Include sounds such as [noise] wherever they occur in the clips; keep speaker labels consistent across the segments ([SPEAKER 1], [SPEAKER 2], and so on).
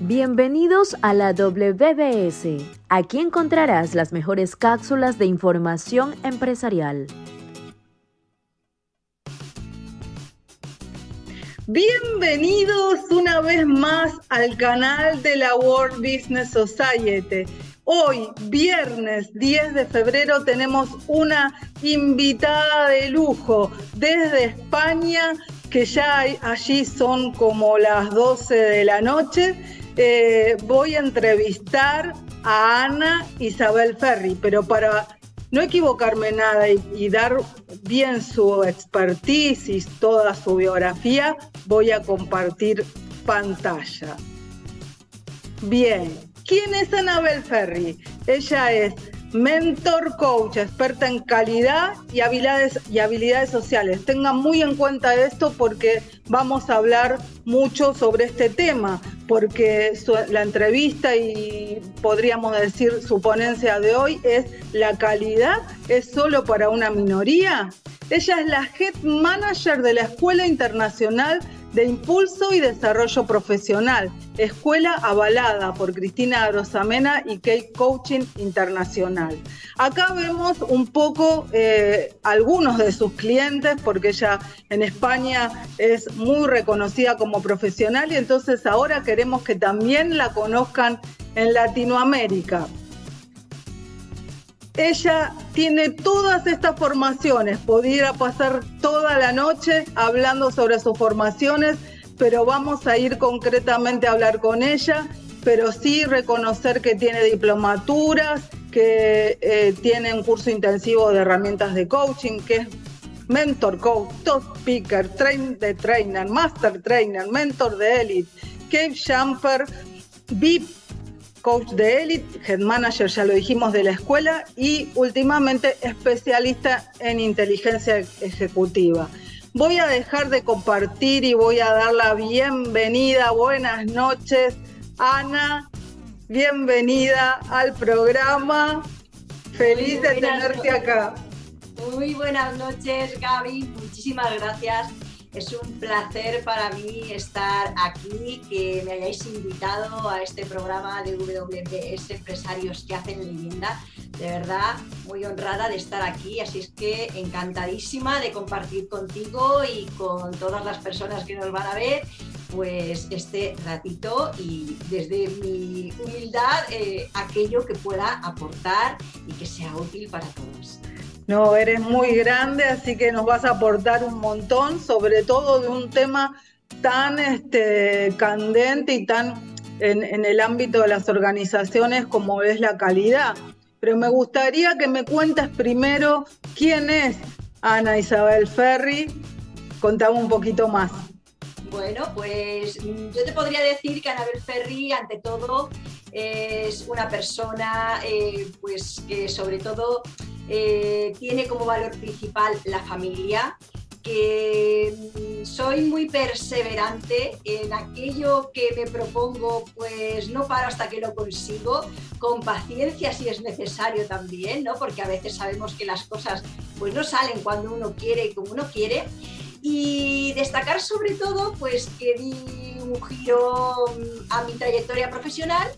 [SPEAKER 1] Bienvenidos a la WBS. Aquí encontrarás las mejores cápsulas de información empresarial.
[SPEAKER 2] Bienvenidos una vez más al canal de la World Business Society. Hoy, viernes 10 de febrero, tenemos una invitada de lujo desde España, que ya allí son como las 12 de la noche eh, voy a entrevistar a Ana Isabel Ferri, pero para no equivocarme nada y, dar bien su expertise y toda su biografía, voy a compartir pantalla. Bien, ¿quién es Anabel Ferri? Ella es mentor coach, experta en calidad y habilidades, y habilidades sociales. Tengan muy en cuenta esto porque vamos a hablar mucho sobre este tema, porque la entrevista y podríamos decir su ponencia de hoy es ¿la calidad es solo para una minoría? Ella es la Head Manager de la Escuela Internacional de Impulso y Desarrollo Profesional, escuela avalada por Cristina Rosamena y Kate Coaching Internacional. Acá vemos un poco eh, algunos de sus clientes, porque ella en España es muy reconocida como profesional y entonces ahora queremos que también la conozcan en Latinoamérica. Ella tiene todas estas formaciones, podría pasar toda la noche hablando sobre sus formaciones, pero vamos a ir concretamente a hablar con ella, pero sí reconocer que tiene diplomaturas, que eh, tiene un curso intensivo de herramientas de coaching, que es mentor coach, top speaker, train de trainer, master trainer, mentor de elite, cave jumper, VIP coach de élite, head manager, ya lo dijimos, de la escuela y últimamente especialista en inteligencia ejecutiva. Voy a dejar de compartir y voy a dar la bienvenida, buenas noches, Ana, bienvenida al programa. Feliz de tenerte acá.
[SPEAKER 3] Muy buenas noches, Gaby, muchísimas gracias es un placer para mí estar aquí, que me hayáis invitado a este programa de WBS Empresarios que hacen leyenda. De verdad, muy honrada de estar aquí, así es que encantadísima de compartir contigo y con todas las personas que nos van a ver, pues este ratito y desde mi humildad eh, aquello que pueda aportar y que sea útil para todos.
[SPEAKER 2] No, eres muy grande, así que nos vas a aportar un montón, sobre todo de un tema tan este, candente y tan en, el ámbito de las organizaciones como es la calidad. Pero me gustaría que me cuentes primero quién es Ana Isabel Ferri. Contame un poquito más.
[SPEAKER 3] Bueno, pues mm, yo te podría decir que Anabel Ferri, ante todo, es una persona eh, pues que sobre todo eh, tiene como valor principal la familia, que mm, soy muy perseverante en aquello que me propongo, pues no paro hasta que lo consigo, con paciencia si es necesario también, ¿no? Porque a veces sabemos que las cosas pues no salen cuando uno quiere y como uno quiere. Y destacar sobre todo pues que di un giro mm, a mi trayectoria profesional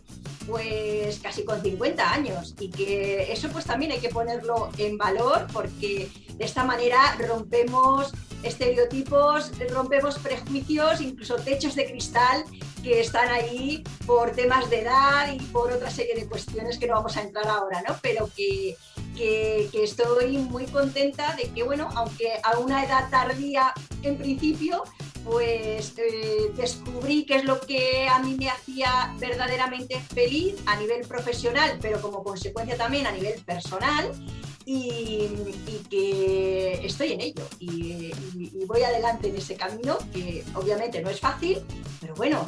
[SPEAKER 3] pues casi con 50 años y que eso pues también hay que ponerlo en valor porque de esta manera rompemos estereotipos, rompemos prejuicios, incluso techos de cristal que están ahí por temas de edad y por otra serie de cuestiones que no vamos a entrar ahora, ¿no? Pero que, que, que estoy muy contenta de que, bueno, aunque a una edad tardía en principio, pues eh, descubrí qué es lo que a mí me hacía verdaderamente feliz a nivel profesional, pero como consecuencia también a nivel personal. Y, que estoy en ello y, voy adelante en ese camino que obviamente no es fácil, pero bueno,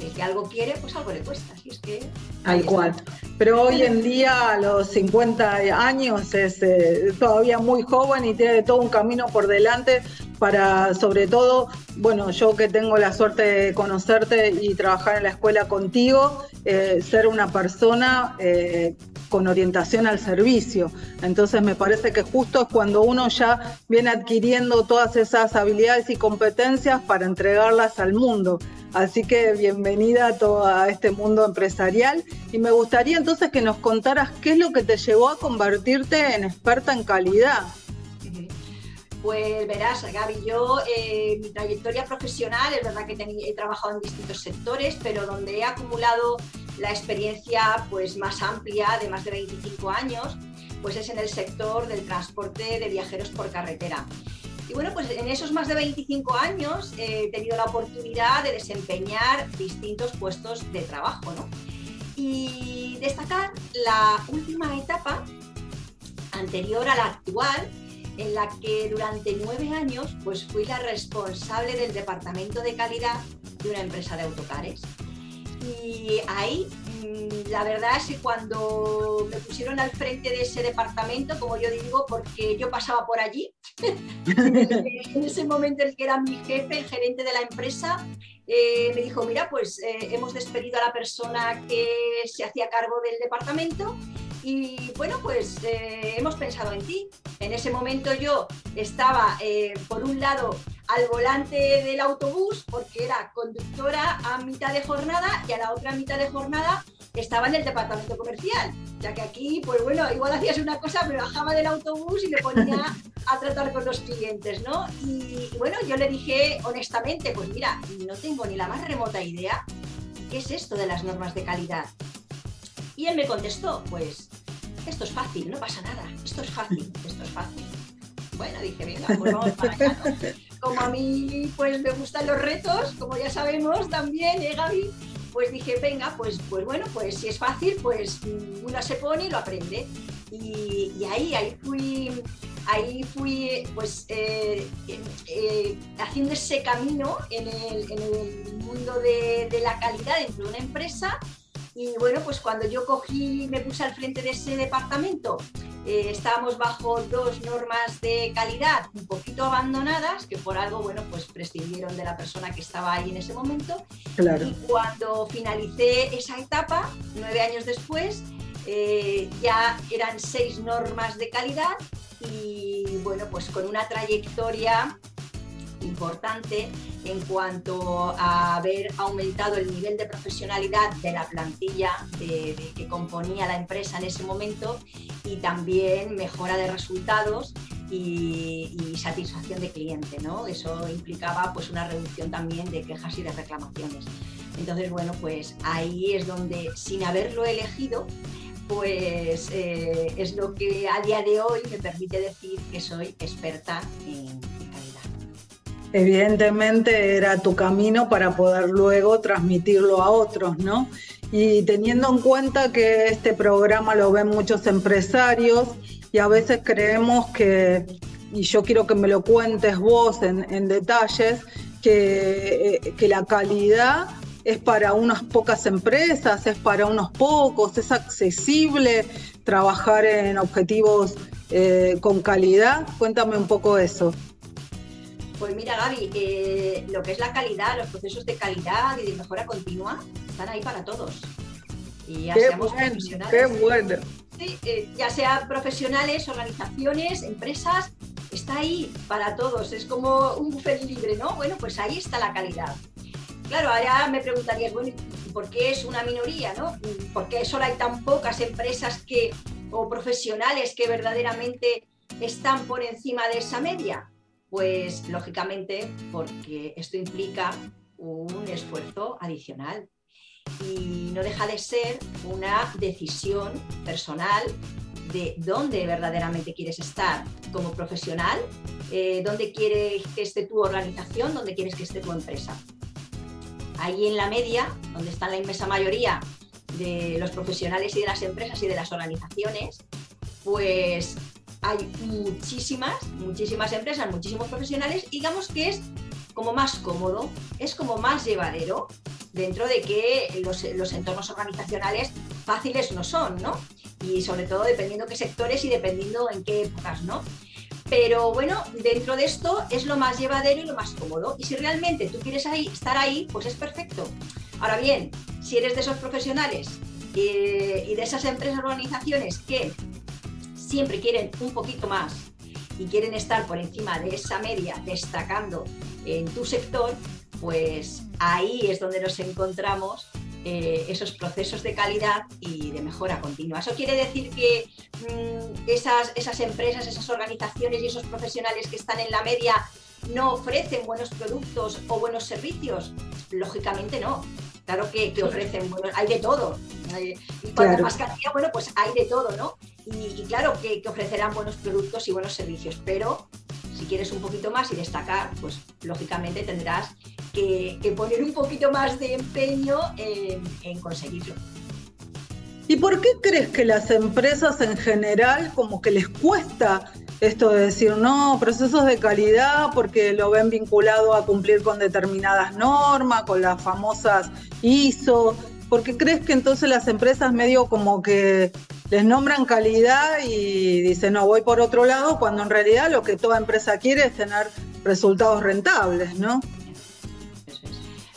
[SPEAKER 3] el que algo quiere, pues algo le cuesta. Así es que.
[SPEAKER 2] Al cual. Pero hoy en día, a los 50 años, es eh, todavía muy joven y tiene todo un camino por delante para, sobre todo, bueno, yo que tengo la suerte de conocerte y trabajar en la escuela contigo, eh, ser una persona eh, con orientación al servicio. Entonces me parece que justo es cuando uno ya viene adquiriendo todas esas habilidades y competencias para entregarlas al mundo. Así que bienvenida a todo este mundo empresarial y me gustaría entonces que nos contaras qué es lo que te llevó a convertirte en experta en calidad.
[SPEAKER 3] Pues verás, Gaby, yo eh, mi trayectoria profesional, es verdad que he trabajado en distintos sectores, pero donde he acumulado la experiencia pues, más amplia de más de 25 años, pues es en el sector del transporte de viajeros por carretera. Y bueno, pues en esos más de 25 años he tenido la oportunidad de desempeñar distintos puestos de trabajo, ¿no? Y destacar la última etapa anterior a la actual, en la que durante nueve años pues fui la responsable del departamento de calidad de una empresa de autocares. Y ahí mm, la verdad es que cuando me pusieron al frente de ese departamento, como yo digo, porque yo pasaba por allí, [laughs] en ese momento el que era mi jefe, el gerente de la empresa, eh, me dijo, mira, pues eh, hemos despedido a la persona que se hacía cargo del departamento y bueno, pues eh, hemos pensado en ti. En ese momento yo estaba, eh, por un lado, al volante del autobús, porque era conductora a mitad de jornada y a la otra mitad de jornada estaba en el departamento comercial. Ya que aquí, pues bueno, igual hacías una cosa, me bajaba del autobús y me ponía [laughs] a tratar con los clientes, ¿no? Y, y bueno, yo le dije honestamente, pues mira, no tengo ni la más remota idea qué es esto de las normas de calidad. Y él me contestó, pues esto es fácil, no pasa nada, esto es fácil, esto es fácil. Bueno, dije, venga, pues vamos para acá. Como a mí pues me gustan los retos, como ya sabemos también, ¿eh, Gaby? Pues dije, venga, pues, pues bueno, pues si es fácil, pues uno se pone y lo aprende. Y, ahí, ahí fui, ahí fui pues eh, eh, haciendo ese camino en el, mundo de, la calidad dentro de una empresa y bueno, pues cuando yo cogí, me puse al frente de ese departamento, eh, estábamos bajo dos normas de calidad un poquito abandonadas, que por algo, bueno, pues prescindieron de la persona que estaba ahí en ese momento. Y cuando finalicé esa etapa, nueve años después, eh, ya eran seis normas de calidad y bueno, pues con una trayectoria importante en cuanto a haber aumentado el nivel de profesionalidad de la plantilla que componía la empresa en ese momento y también mejora de resultados y, satisfacción de cliente, ¿no? Eso implicaba pues una reducción también de quejas y de reclamaciones. Entonces, bueno, pues ahí es donde, sin haberlo elegido, pues eh, es lo que a día de hoy me permite decir que soy experta en,
[SPEAKER 2] evidentemente era tu camino para poder luego transmitirlo a otros, ¿no? Y teniendo en cuenta que este programa lo ven muchos empresarios y a veces creemos que, y yo quiero que me lo cuentes vos en, detalles, que, eh, que la calidad es para unas pocas empresas, es para unos pocos, es accesible trabajar en objetivos eh, con calidad. Cuéntame un poco eso.
[SPEAKER 3] Pues mira, Gaby, eh, lo que es la calidad, los procesos de calidad y de mejora continua están ahí para todos.
[SPEAKER 2] Y ya seamos profesionales. Qué bueno.
[SPEAKER 3] Sí, eh, ya sea profesionales, organizaciones, empresas, está ahí para todos. Es como un buffet libre, ¿no? Bueno, pues ahí está la calidad. Claro, ahora me preguntarías, bueno, ¿por qué es una minoría, no? ¿Por qué solo hay tan pocas empresas que, o profesionales que verdaderamente están por encima de esa media? Pues lógicamente porque esto implica un esfuerzo adicional y no deja de ser una decisión personal de dónde verdaderamente quieres estar como profesional, eh, dónde quieres que esté tu organización, dónde quieres que esté tu empresa. Ahí en la media, donde está la inmensa mayoría de los profesionales y de las empresas y de las organizaciones, pues hay muchísimas, muchísimas empresas, muchísimos profesionales, digamos que es como más cómodo, es como más llevadero, dentro de que los, los, entornos organizacionales fáciles no son, ¿no? Y sobre todo dependiendo qué sectores y dependiendo en qué épocas, ¿no? Pero bueno, dentro de esto es lo más llevadero y lo más cómodo. Y si realmente tú quieres ahí, estar ahí, pues es perfecto. Ahora bien, si eres de esos profesionales eh, y de esas empresas organizaciones que siempre quieren un poquito más y quieren estar por encima de esa media, destacando en tu sector, pues ahí es donde nos encontramos eh, esos procesos de calidad y de mejora continua. Eso quiere decir que mm, esas, esas empresas, esas organizaciones y esos profesionales que están en la media no ofrecen buenos productos o buenos servicios. Lógicamente no. Claro que, ofrecen, bueno, hay de todo. Eh, y cuanto más cantidad, bueno, pues hay de todo, ¿no? Y, claro que, ofrecerán buenos productos y buenos servicios, pero si quieres un poquito más y destacar, pues lógicamente tendrás que, poner un poquito más de empeño en, conseguirlo.
[SPEAKER 2] ¿Y por qué crees que las empresas en general como que les cuesta esto de decir, no, procesos de calidad porque lo ven vinculado a cumplir con determinadas normas, con las famosas ISO? ¿Por qué crees que entonces las empresas medio como que les nombran calidad y dicen, no, voy por otro lado, cuando en realidad lo que toda empresa quiere es tener resultados rentables, ¿no?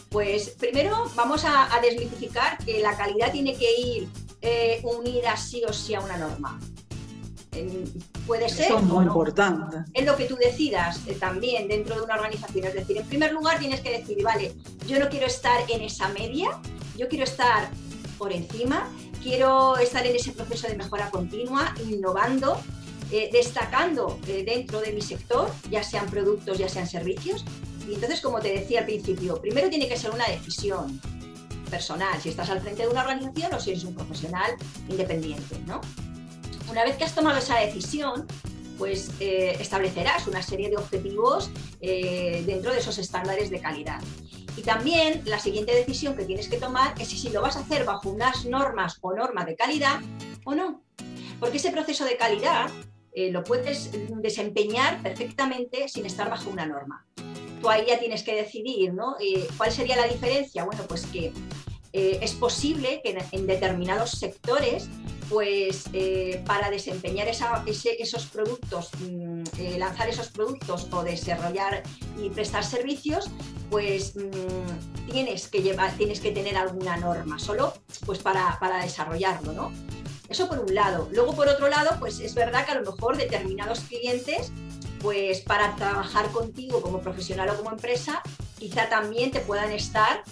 [SPEAKER 3] Pues primero vamos a, a que la calidad tiene que ir eh, unida sí o sí a una norma. puede ser.
[SPEAKER 2] Eso es muy importante.
[SPEAKER 3] Es lo que tú decidas eh, también dentro de una organización. Es decir, en primer lugar tienes que decir, vale, yo no quiero estar en esa media, yo quiero estar por encima, quiero estar en ese proceso de mejora continua, innovando, eh, destacando dentro de mi sector, ya sean productos, ya sean servicios, y entonces, como te decía al principio, primero tiene que ser una decisión personal, si estás al frente de una organización o si eres un profesional independiente, ¿no? Una vez que has tomado esa decisión, pues eh, establecerás una serie de objetivos eh, dentro de esos estándares de calidad. Y también la siguiente decisión que tienes que tomar es si lo vas a hacer bajo unas normas o norma de calidad o no. Porque ese proceso de calidad eh, lo puedes desempeñar perfectamente sin estar bajo una norma tú ahí ya tienes que decidir, ¿no? Eh, ¿Cuál sería la diferencia? Bueno, pues que eh, es posible que en, determinados sectores, pues eh, para desempeñar esos productos, mm, lanzar esos productos o desarrollar y prestar servicios, pues mm, tienes, que llevar, tienes que tener alguna norma solo pues para, para desarrollarlo, ¿no? Eso por un lado. Luego, por otro lado, pues es verdad que a lo mejor determinados clientes pues para trabajar contigo como profesional o como empresa, quizá también te puedan estar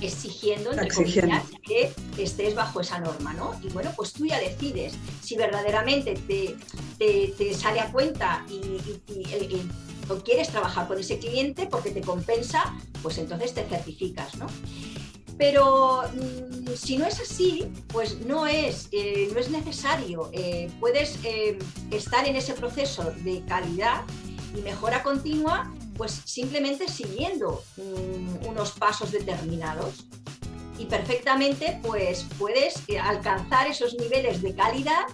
[SPEAKER 3] exigiendo, entre comillas, que estés bajo esa norma, ¿no? Y bueno, pues tú ya decides si verdaderamente te, sale a cuenta y, quieres trabajar con ese cliente porque te compensa, pues entonces te certificas, ¿no? Pero mm, si no es así, pues no es, eh, no es necesario. Eh, puedes eh, estar en ese proceso de calidad y mejora continua, pues simplemente siguiendo unos pasos determinados. Y perfectamente, pues puedes alcanzar esos niveles de calidad,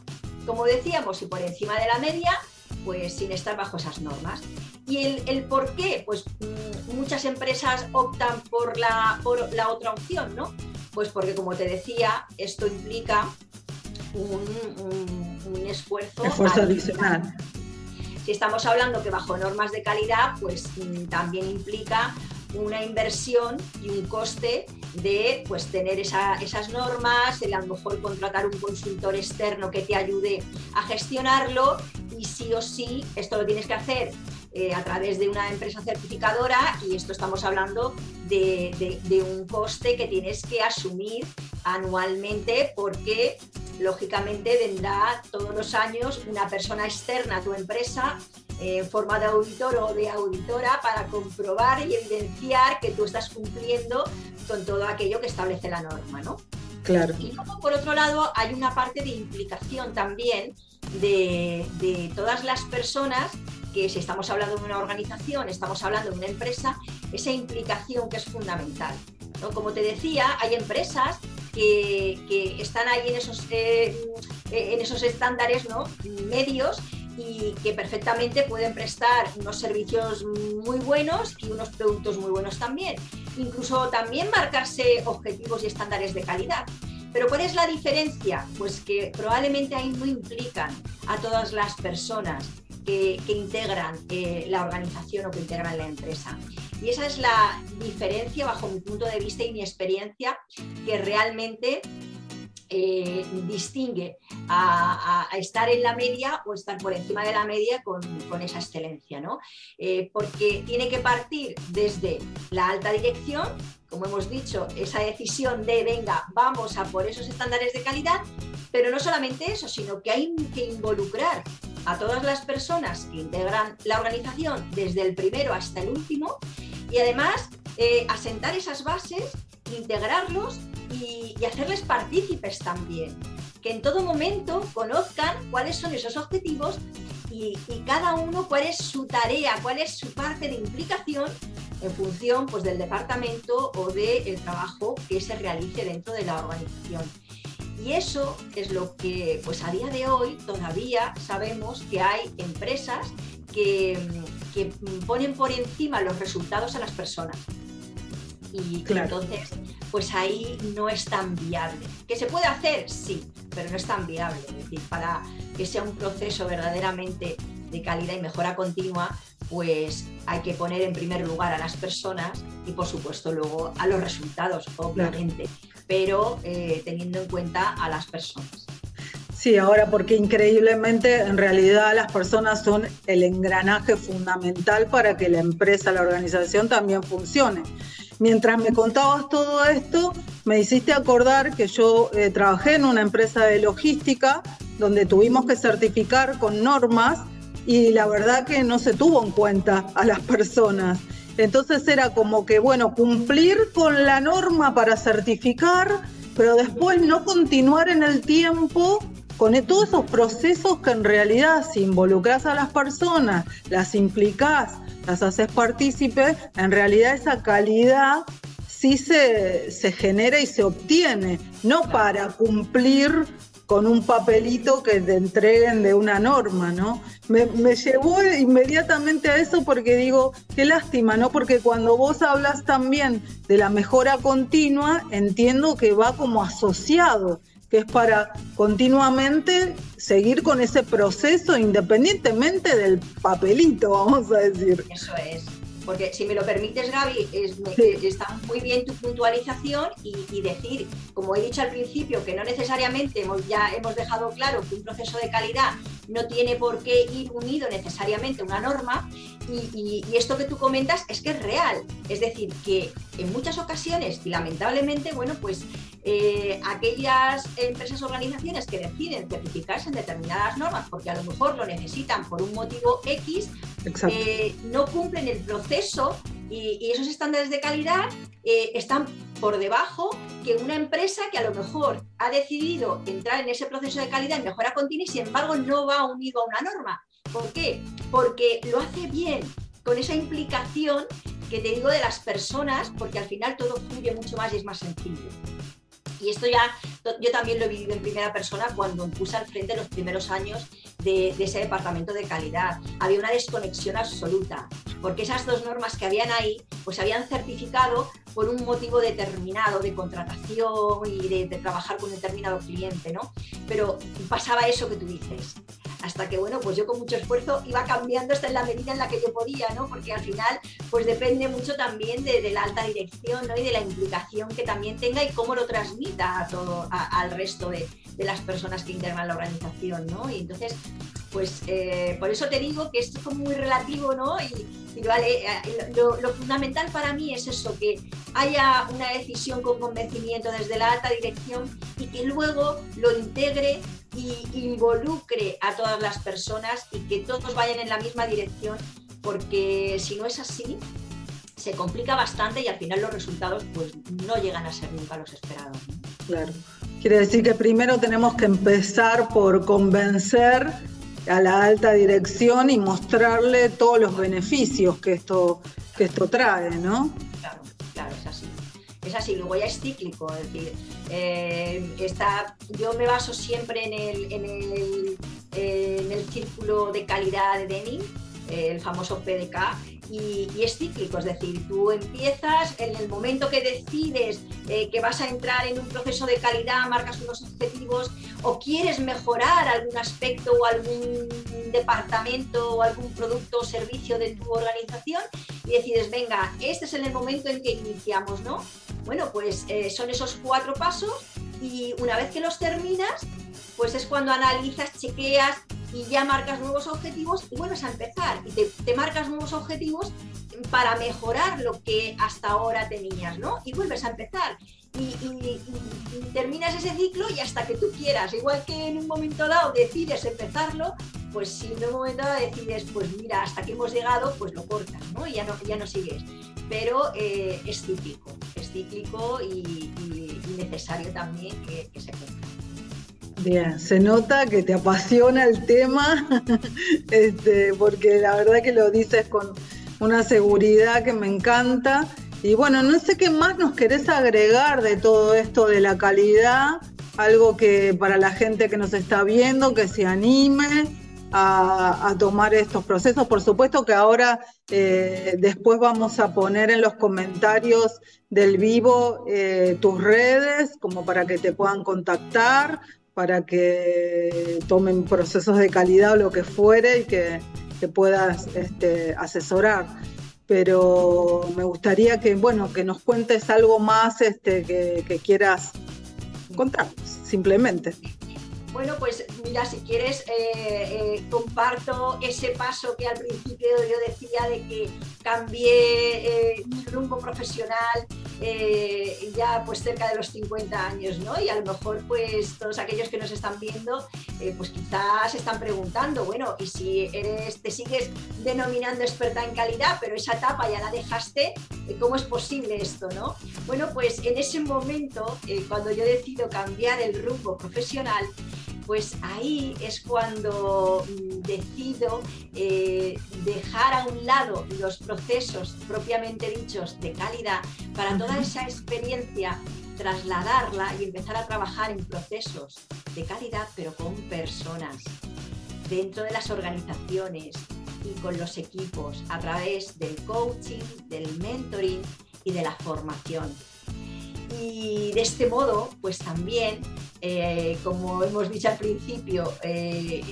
[SPEAKER 3] como decíamos, y por encima de la media, pues sin estar bajo esas normas. ¿Y el, por qué? Pues mm, muchas empresas optan por la, por la otra opción, ¿no? Pues porque, como te decía, esto implica un, esfuerzo,
[SPEAKER 2] adicional.
[SPEAKER 3] Si estamos hablando que bajo normas de calidad, pues mm, también implica una inversión y un coste de pues, tener esas normas, el a lo mejor contratar un consultor externo que te ayude a gestionarlo y sí o sí esto lo tienes que hacer eh, a través de una empresa certificadora y esto estamos hablando de, un coste que tienes que asumir anualmente porque lógicamente vendrá todos los años una persona externa a tu empresa eh, en forma de auditor o de auditora para comprobar y evidenciar que tú estás cumpliendo con todo aquello que establece la norma, ¿no?
[SPEAKER 2] Claro.
[SPEAKER 3] Y luego, por otro lado, hay una parte de implicación también de, de todas las personas que si estamos hablando de una organización, estamos hablando de una empresa, esa implicación que es fundamental. ¿no? Como te decía, hay empresas que, están ahí en esos, eh, en esos estándares ¿no? medios y que perfectamente pueden prestar unos servicios muy buenos y unos productos muy buenos también. Incluso también marcarse objetivos y estándares de calidad. Pero ¿cuál es la diferencia? Pues que probablemente ahí no implican a todas las personas que, integran eh, la organización o que integran la empresa. Y esa es la diferencia, bajo mi punto de vista y mi experiencia, que realmente eh, distingue a, estar en la media o estar por encima de la media con, esa excelencia, ¿no? Eh, porque tiene que partir desde la alta dirección, como hemos dicho, esa decisión de, venga, vamos a por esos estándares de calidad, pero no solamente eso, sino que hay que involucrar a todas las personas que integran la organización, desde el primero hasta el último, y además eh, asentar esas bases, integrarlos y, hacerles partícipes también. Que en todo momento conozcan cuáles son esos objetivos y, cada uno cuál es su tarea, cuál es su parte de implicación en función pues, del departamento o del trabajo que se realice dentro de la organización. Y eso es lo que, pues a día de hoy, todavía sabemos que hay empresas que, que ponen por encima los resultados a las personas. Y entonces, pues ahí no es tan viable. ¿Que se puede hacer? Sí, pero no es tan viable. Es decir, para que sea un proceso verdaderamente de calidad y mejora continua, pues hay que poner en primer lugar a las personas y por supuesto luego a los resultados, obviamente, pero eh, teniendo en cuenta a las personas.
[SPEAKER 2] Sí, ahora porque increíblemente en realidad las personas son el engranaje fundamental para que la empresa, la organización también funcione. Mientras me contabas todo esto, me hiciste acordar que yo eh, trabajé en una empresa de logística donde tuvimos que certificar con normas y la verdad que no se tuvo en cuenta a las personas. Entonces era como que, bueno, cumplir con la norma para certificar, pero después no continuar en el tiempo con todos esos procesos que en realidad si involucras a las personas, las implicás, las haces partícipes, en realidad esa calidad sí se, genera y se obtiene, no para cumplir con un papelito que te entreguen de una norma, ¿no? Me, llevó inmediatamente a eso porque digo, qué lástima, ¿no? Porque cuando vos hablas también de la mejora continua, entiendo que va como asociado que es para continuamente seguir con ese proceso independientemente del papelito, vamos a decir.
[SPEAKER 3] Eso es. Porque si me lo permites, Gaby, está muy bien tu puntualización y, decir, como he dicho al principio, que no necesariamente hemos, ya hemos dejado claro que un proceso de calidad no tiene por qué ir unido necesariamente a una norma. Y, esto que tú comentas es que es real. Es decir, que en muchas ocasiones, y lamentablemente, bueno, pues eh, aquellas empresas o organizaciones que deciden certificarse en determinadas normas porque a lo mejor lo necesitan por un motivo X, eh, no cumplen el proceso y, esos estándares de calidad eh, están por debajo que una empresa que a lo mejor ha decidido entrar en ese proceso de calidad en mejora continua y sin embargo no va unido a una norma. ¿Por qué? Porque lo hace bien, con esa implicación que te digo de las personas, porque al final todo fluye mucho más y es más sencillo. Y esto ya yo también lo he vivido en primera persona cuando puse al frente los primeros años de, ese departamento de calidad. Había una desconexión absoluta, porque esas dos normas que habían ahí, pues habían certificado por un motivo determinado de contratación y de, de trabajar con un determinado cliente, ¿no? Pero pasaba eso que tú dices hasta que, bueno, pues yo con mucho esfuerzo iba cambiando hasta en la medida en la que yo podía, ¿no? Porque al final, pues depende mucho también de, la alta dirección, ¿no? Y de la implicación que también tenga y cómo lo transmita a todo, al resto de, las personas que integran la organización, ¿no? Y entonces, pues eh, por eso te digo que esto es muy relativo, ¿no? Y, vale, eh, lo, lo, fundamental para mí es eso, que haya una decisión con convencimiento desde la alta dirección y que luego lo integre y involucre a todas las personas y que todos vayan en la misma dirección, porque si no es así, se complica bastante y al final los resultados pues no llegan a ser nunca los esperados.
[SPEAKER 2] Claro. Quiere decir que primero tenemos que empezar por convencer a la alta dirección y mostrarle todos los beneficios que esto, que esto trae, ¿no?
[SPEAKER 3] Claro, claro, es así es así, luego ya es cíclico, es decir, eh, está, yo me baso siempre en el, en el, en el círculo de calidad de Deming, el famoso PDK, y, es cíclico, es decir, tú empiezas en el momento que decides eh, que vas a entrar en un proceso de calidad, marcas unos objetivos o quieres mejorar algún aspecto o algún departamento o algún producto o servicio de tu organización y decides, venga, este es el momento en que iniciamos, ¿no? Bueno, pues eh, son esos cuatro pasos Y una vez que los terminas, pues es cuando analizas, chequeas y ya marcas nuevos objetivos y vuelves a empezar. Y te, marcas nuevos objetivos para mejorar lo que hasta ahora tenías, ¿no? Y vuelves a empezar. Y, terminas ese ciclo y hasta que tú quieras. Igual que en un momento dado decides empezarlo, pues si en un momento dado decides, pues mira, hasta que hemos llegado, pues lo cortas, ¿no? Y ya no, ya no sigues. Pero eh, es cíclico, es cíclico y, necesario también que, que se cumpla.
[SPEAKER 2] Bien, se nota que te apasiona el tema, [laughs] este, porque la verdad que lo dices con una seguridad que me encanta. Y bueno, no sé qué más nos querés agregar de todo esto de la calidad, algo que para la gente que nos está viendo, que se anime a, tomar estos procesos. Por supuesto que ahora eh, después vamos a poner en los comentarios del vivo eh, tus redes, como para que te puedan contactar para que tomen procesos de calidad o lo que fuere y que, te puedas este, asesorar. Pero me gustaría que, bueno, que nos cuentes algo más este, que, quieras contar, simplemente.
[SPEAKER 3] Bueno, pues mira, si quieres, eh, eh, comparto ese paso que al principio yo decía de que cambié eh, mi rumbo profesional ya pues cerca de los 50 años, ¿no? Y a lo mejor pues todos aquellos que nos están viendo pues quizás están preguntando, bueno, y si eres, te sigues denominando experta en calidad, pero esa etapa ya la dejaste, ¿cómo es posible esto, no? Bueno, pues en ese momento, cuando yo decido cambiar el rumbo profesional, pues ahí es cuando mm, decido eh, dejar a un lado los procesos propiamente dichos de calidad para toda esa experiencia trasladarla y empezar a trabajar en procesos de calidad, pero con personas, dentro de las organizaciones y con los equipos, a través del coaching, del mentoring y de la formación. Y de este modo, pues también eh, como hemos dicho al principio, eh,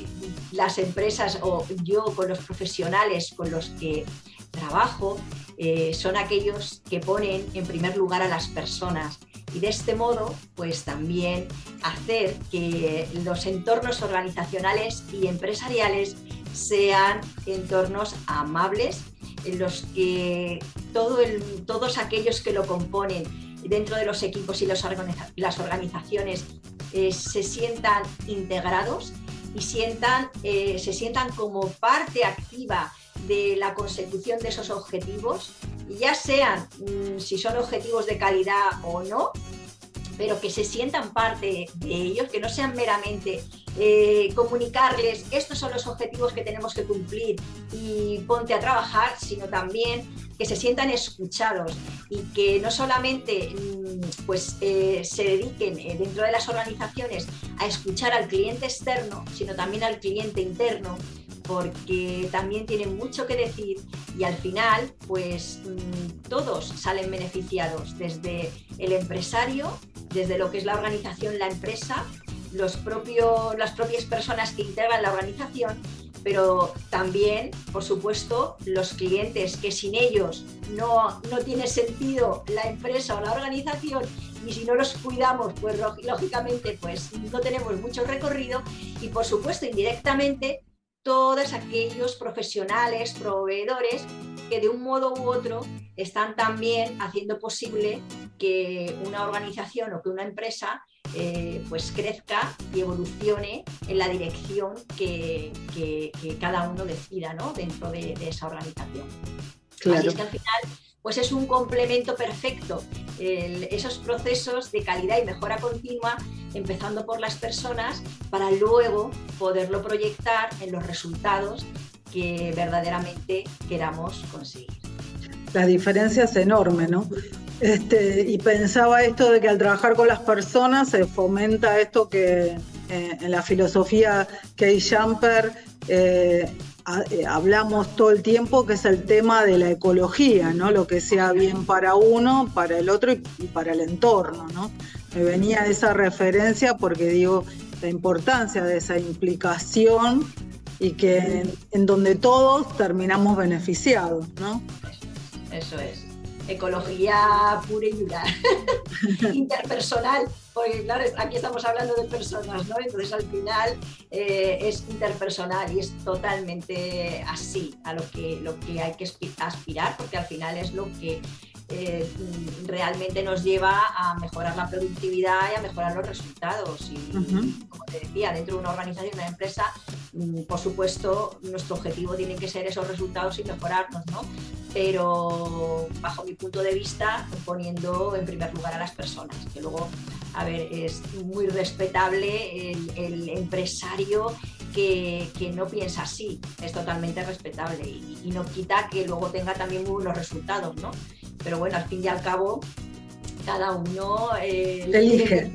[SPEAKER 3] las empresas o yo con los profesionales con los que trabajo eh, son aquellos que ponen en primer lugar a las personas. Y de este modo pues también hacer que los entornos organizacionales y empresariales sean entornos amables en los que todo todos aquellos que lo componen dentro de los equipos y las organizaciones eh, se sientan integrados y sientan, eh, se sientan como parte activa de la consecución de esos objetivos, ya sean mm, si son objetivos de calidad o no, pero que se sientan parte de ellos, que no sean meramente eh, comunicarles estos son los objetivos que tenemos que cumplir y ponte a trabajar, sino también que se sientan escuchados y que no solamente mm, pues, eh, se dediquen eh, dentro de las organizaciones a escuchar al cliente externo, sino también al cliente interno, porque también tienen mucho que decir y al final pues mm, todos salen beneficiados, desde el empresario, desde lo que es la organización, la empresa, los propios, las propias personas que integran la organización pero también, por supuesto, los clientes, que sin ellos no, no tiene sentido la empresa o la organización y si no los cuidamos, pues lógicamente pues no tenemos mucho recorrido y por supuesto indirectamente todos aquellos profesionales, proveedores que de un modo u otro están también haciendo posible que una organización o que una empresa eh, pues crezca y evolucione en la dirección que, cada uno decida ¿no? dentro de, esa organización. Así es que al final pues es un complemento perfecto esos procesos de calidad y mejora continua, empezando por las personas, para luego poderlo proyectar en los resultados que verdaderamente queramos conseguir.
[SPEAKER 2] La diferencia es enorme, ¿no? Este, y pensaba esto de que al trabajar con las personas se fomenta esto que eh, en la filosofía Kay Jumper eh, eh, hablamos todo el tiempo, que es el tema de la ecología, ¿no? Lo que sea bien para uno, para el otro y, para el entorno, ¿no? Me venía esa referencia porque digo la importancia de esa implicación y que en donde todos terminamos beneficiados, ¿no?
[SPEAKER 3] Eso es ecología pura y dura, [laughs] interpersonal, Porque claro, aquí estamos hablando de personas, ¿no? Entonces al final eh, es interpersonal y es totalmente así a lo que, lo que hay que aspirar, porque al final es lo que eh, realmente nos lleva a mejorar la productividad y a mejorar los resultados. Y como te decía, dentro de una organización, una empresa, mm, por supuesto, nuestro objetivo tiene que ser esos resultados y mejorarnos, ¿no? Pero bajo mi punto de vista, poniendo en primer lugar a las personas, que luego, a ver, es muy respetable el, empresario que, que, no piensa así, es totalmente respetable y, y, no quita que luego tenga también muy buenos resultados, ¿no? Pero bueno, al fin y al cabo, cada uno eh,
[SPEAKER 2] Elige.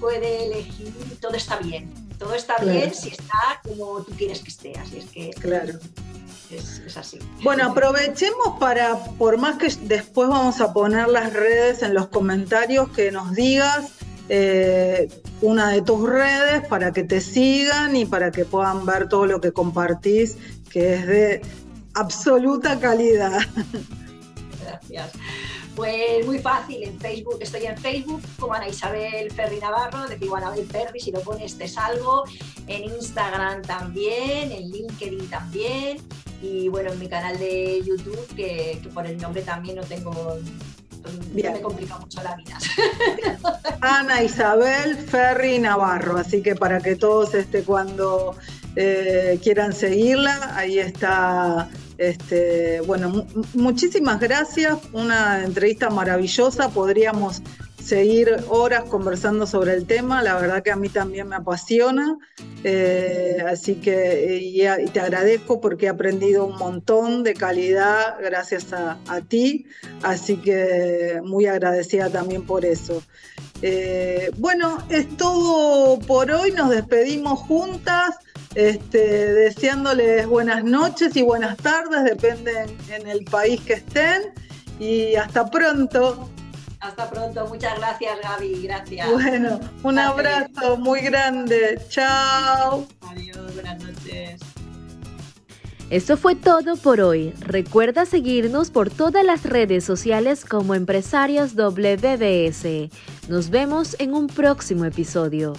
[SPEAKER 3] puede elegir, todo está bien. Todo está bien si está como tú quieres que esté, así es que
[SPEAKER 2] claro.
[SPEAKER 3] es, así.
[SPEAKER 2] Bueno, aprovechemos para, por más que después vamos a poner las redes en los comentarios, que nos digas eh, una de tus redes para que te sigan y para que puedan ver todo lo que compartís, que es de absoluta calidad. [laughs]
[SPEAKER 3] gracias. Pues muy fácil, en Facebook, estoy en Facebook como Ana Isabel Ferri Navarro, de Anabel Ferri, si lo pones te salgo, en Instagram también, en LinkedIn también, y bueno, en mi canal de YouTube, que, por el nombre también no tengo, ya me complica mucho la vida.
[SPEAKER 2] Ana Isabel Ferri Navarro, así que para que todos este, cuando eh, quieran seguirla, ahí está este, bueno, muchísimas gracias, una entrevista maravillosa, podríamos seguir horas conversando sobre el tema, la verdad que a mí también me apasiona, eh, así que y, te agradezco porque he aprendido un montón de calidad gracias a, ti, así que muy agradecida también por eso. Eh, bueno, es todo por hoy, nos despedimos juntas este, deseándoles buenas noches y buenas tardes, dependen en el país que estén. Y hasta pronto.
[SPEAKER 3] Hasta pronto, muchas gracias Gaby, gracias.
[SPEAKER 2] Bueno, un abrazo muy grande. Chao.
[SPEAKER 3] Adiós, buenas noches.
[SPEAKER 1] Esto fue todo por hoy. Recuerda seguirnos por todas las redes sociales como Empresarios WBS. Nos vemos en un próximo episodio.